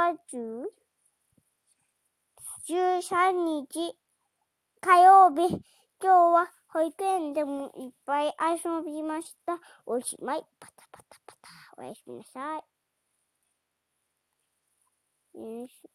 月13日火曜日。今日は保育園でもいっぱい遊びました。おしまい。パタパタパタ。おやすみなさい。よし